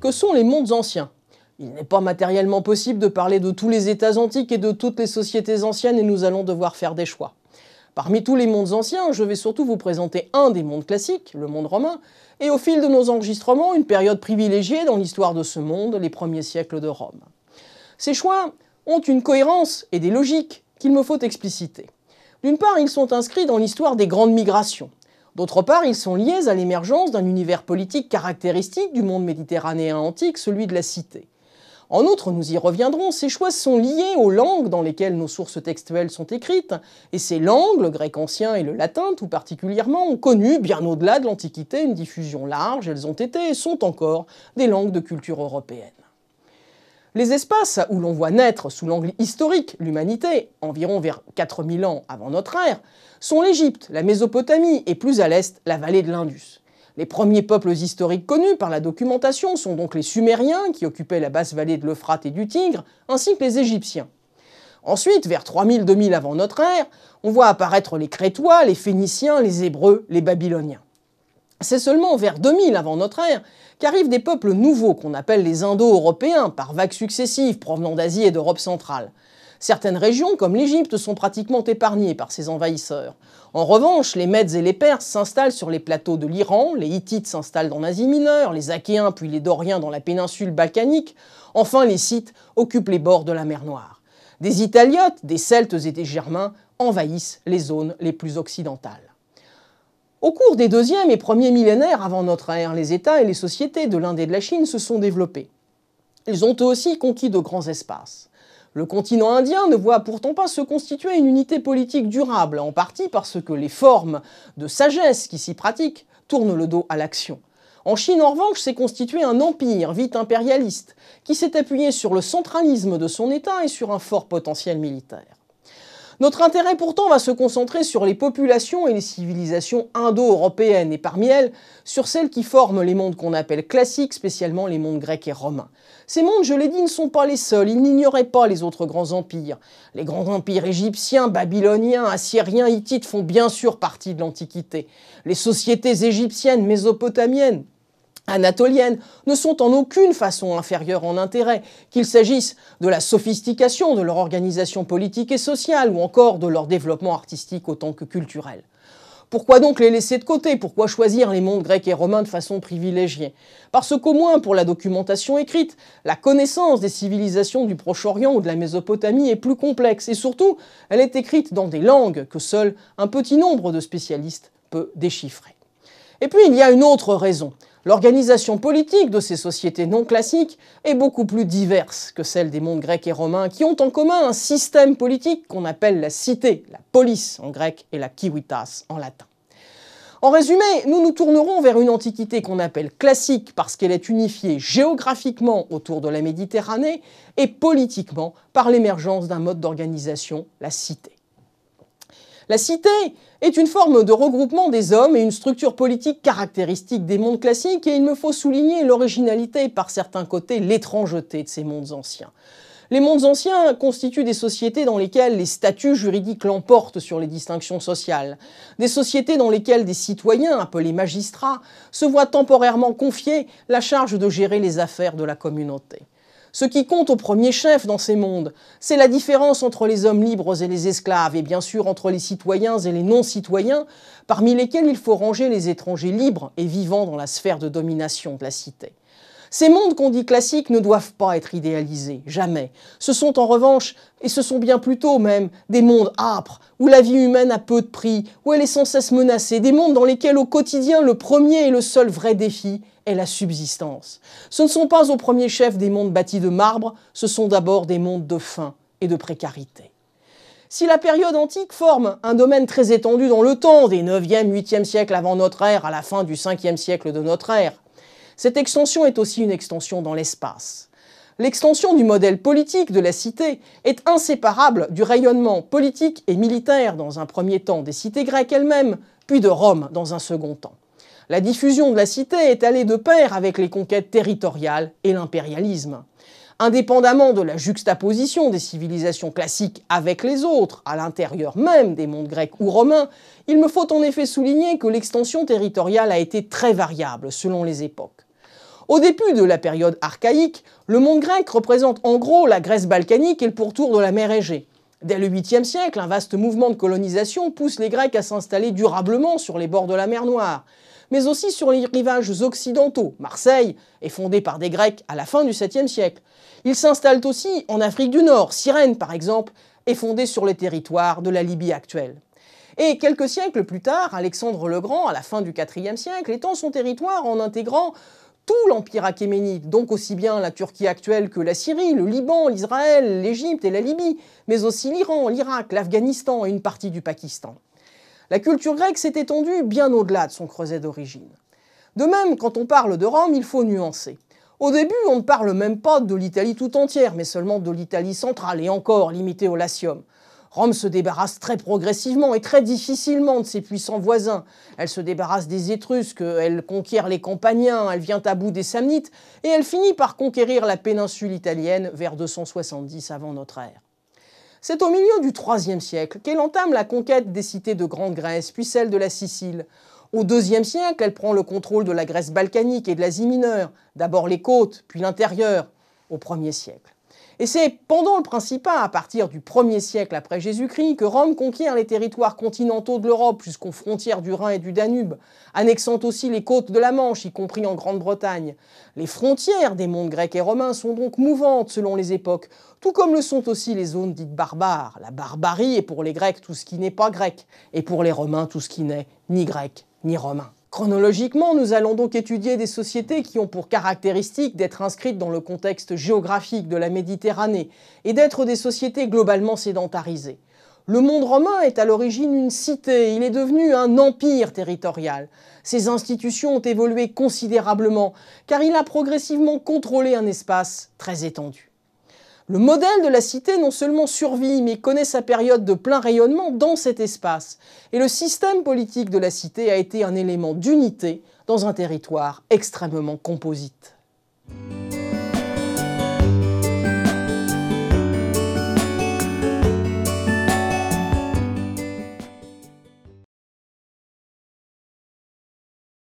Que sont les mondes anciens Il n'est pas matériellement possible de parler de tous les États antiques et de toutes les sociétés anciennes et nous allons devoir faire des choix. Parmi tous les mondes anciens, je vais surtout vous présenter un des mondes classiques, le monde romain, et au fil de nos enregistrements, une période privilégiée dans l'histoire de ce monde, les premiers siècles de Rome. Ces choix ont une cohérence et des logiques qu'il me faut expliciter. D'une part, ils sont inscrits dans l'histoire des grandes migrations. D'autre part, ils sont liés à l'émergence d'un univers politique caractéristique du monde méditerranéen antique, celui de la cité. En outre, nous y reviendrons, ces choix sont liés aux langues dans lesquelles nos sources textuelles sont écrites, et ces langues, le grec ancien et le latin tout particulièrement, ont connu, bien au-delà de l'Antiquité, une diffusion large, elles ont été et sont encore des langues de culture européenne. Les espaces où l'on voit naître sous l'angle historique l'humanité, environ vers 4000 ans avant notre ère, sont l'Égypte, la Mésopotamie et plus à l'est la vallée de l'Indus. Les premiers peuples historiques connus par la documentation sont donc les Sumériens qui occupaient la basse vallée de l'Euphrate et du Tigre, ainsi que les Égyptiens. Ensuite, vers 3000-2000 avant notre ère, on voit apparaître les Crétois, les Phéniciens, les Hébreux, les Babyloniens. C'est seulement vers 2000 avant notre ère qu'arrivent des peuples nouveaux qu'on appelle les Indo-Européens par vagues successives provenant d'Asie et d'Europe centrale. Certaines régions, comme l'Égypte, sont pratiquement épargnées par ces envahisseurs. En revanche, les Mèdes et les Perses s'installent sur les plateaux de l'Iran, les Hittites s'installent dans l'Asie mineure, les Achéens puis les Doriens dans la péninsule balkanique, enfin les Scythes occupent les bords de la mer Noire. Des Italiotes, des Celtes et des Germains envahissent les zones les plus occidentales. Au cours des deuxième et premiers millénaires avant notre ère, les États et les sociétés de l'Inde et de la Chine se sont développés. Ils ont eux aussi conquis de grands espaces. Le continent indien ne voit pourtant pas se constituer une unité politique durable, en partie parce que les formes de sagesse qui s'y pratiquent tournent le dos à l'action. En Chine, en revanche, s'est constitué un empire vite impérialiste, qui s'est appuyé sur le centralisme de son État et sur un fort potentiel militaire. Notre intérêt pourtant va se concentrer sur les populations et les civilisations indo-européennes, et parmi elles, sur celles qui forment les mondes qu'on appelle classiques, spécialement les mondes grecs et romains. Ces mondes, je l'ai dit, ne sont pas les seuls, ils n'ignoraient pas les autres grands empires. Les grands empires égyptiens, babyloniens, assyriens, hittites font bien sûr partie de l'Antiquité. Les sociétés égyptiennes, mésopotamiennes, anatoliennes ne sont en aucune façon inférieures en intérêt, qu'il s'agisse de la sophistication de leur organisation politique et sociale ou encore de leur développement artistique autant que culturel. Pourquoi donc les laisser de côté? Pourquoi choisir les mondes grecs et romains de façon privilégiée? Parce qu'au moins pour la documentation écrite, la connaissance des civilisations du Proche-Orient ou de la Mésopotamie est plus complexe et surtout, elle est écrite dans des langues que seul un petit nombre de spécialistes peut déchiffrer. Et puis il y a une autre raison. L'organisation politique de ces sociétés non classiques est beaucoup plus diverse que celle des mondes grecs et romains qui ont en commun un système politique qu'on appelle la cité, la police en grec et la kiwitas en latin. En résumé, nous nous tournerons vers une antiquité qu'on appelle classique parce qu'elle est unifiée géographiquement autour de la Méditerranée et politiquement par l'émergence d'un mode d'organisation, la cité. La cité est une forme de regroupement des hommes et une structure politique caractéristique des mondes classiques et il me faut souligner l'originalité et par certains côtés l'étrangeté de ces mondes anciens. Les mondes anciens constituent des sociétés dans lesquelles les statuts juridiques l'emportent sur les distinctions sociales, des sociétés dans lesquelles des citoyens, appelés magistrats, se voient temporairement confier la charge de gérer les affaires de la communauté. Ce qui compte au premier chef dans ces mondes, c'est la différence entre les hommes libres et les esclaves, et bien sûr entre les citoyens et les non-citoyens, parmi lesquels il faut ranger les étrangers libres et vivant dans la sphère de domination de la cité. Ces mondes qu'on dit classiques ne doivent pas être idéalisés, jamais. Ce sont en revanche, et ce sont bien plutôt même, des mondes âpres, où la vie humaine a peu de prix, où elle est sans cesse menacée, des mondes dans lesquels au quotidien le premier et le seul vrai défi est la subsistance. Ce ne sont pas au premier chef des mondes bâtis de marbre, ce sont d'abord des mondes de faim et de précarité. Si la période antique forme un domaine très étendu dans le temps, des 9e, 8e siècles avant notre ère à la fin du 5e siècle de notre ère, cette extension est aussi une extension dans l'espace. L'extension du modèle politique de la cité est inséparable du rayonnement politique et militaire dans un premier temps des cités grecques elles-mêmes, puis de Rome dans un second temps. La diffusion de la cité est allée de pair avec les conquêtes territoriales et l'impérialisme. Indépendamment de la juxtaposition des civilisations classiques avec les autres, à l'intérieur même des mondes grecs ou romains, il me faut en effet souligner que l'extension territoriale a été très variable selon les époques. Au début de la période archaïque, le monde grec représente en gros la Grèce balkanique et le pourtour de la mer Égée. Dès le 8e siècle, un vaste mouvement de colonisation pousse les Grecs à s'installer durablement sur les bords de la mer Noire, mais aussi sur les rivages occidentaux. Marseille est fondée par des Grecs à la fin du 7e siècle. Ils s'installent aussi en Afrique du Nord. Cyrène, par exemple, est fondée sur les territoires de la Libye actuelle. Et quelques siècles plus tard, Alexandre le Grand, à la fin du IVe siècle, étend son territoire en intégrant tout l'empire achéménide, donc aussi bien la Turquie actuelle que la Syrie, le Liban, l'Israël, l'Égypte et la Libye, mais aussi l'Iran, l'Irak, l'Afghanistan et une partie du Pakistan. La culture grecque s'est étendue bien au-delà de son creuset d'origine. De même, quand on parle de Rome, il faut nuancer. Au début, on ne parle même pas de l'Italie tout entière, mais seulement de l'Italie centrale et encore limitée au Latium. Rome se débarrasse très progressivement et très difficilement de ses puissants voisins. Elle se débarrasse des Étrusques, elle conquiert les Campaniens, elle vient à bout des Samnites, et elle finit par conquérir la péninsule italienne vers 270 avant notre ère. C'est au milieu du IIIe siècle qu'elle entame la conquête des cités de Grande Grèce, puis celle de la Sicile. Au IIe siècle, elle prend le contrôle de la Grèce balkanique et de l'Asie mineure, d'abord les côtes, puis l'intérieur, au Ier siècle. Et c'est pendant le Principat, à partir du 1er siècle après Jésus-Christ, que Rome conquiert les territoires continentaux de l'Europe jusqu'aux frontières du Rhin et du Danube, annexant aussi les côtes de la Manche, y compris en Grande-Bretagne. Les frontières des mondes grecs et romains sont donc mouvantes selon les époques, tout comme le sont aussi les zones dites barbares. La barbarie est pour les Grecs tout ce qui n'est pas grec, et pour les Romains tout ce qui n'est ni grec ni romain. Chronologiquement, nous allons donc étudier des sociétés qui ont pour caractéristique d'être inscrites dans le contexte géographique de la Méditerranée et d'être des sociétés globalement sédentarisées. Le monde romain est à l'origine une cité, il est devenu un empire territorial. Ses institutions ont évolué considérablement car il a progressivement contrôlé un espace très étendu. Le modèle de la cité non seulement survit, mais connaît sa période de plein rayonnement dans cet espace. Et le système politique de la cité a été un élément d'unité dans un territoire extrêmement composite.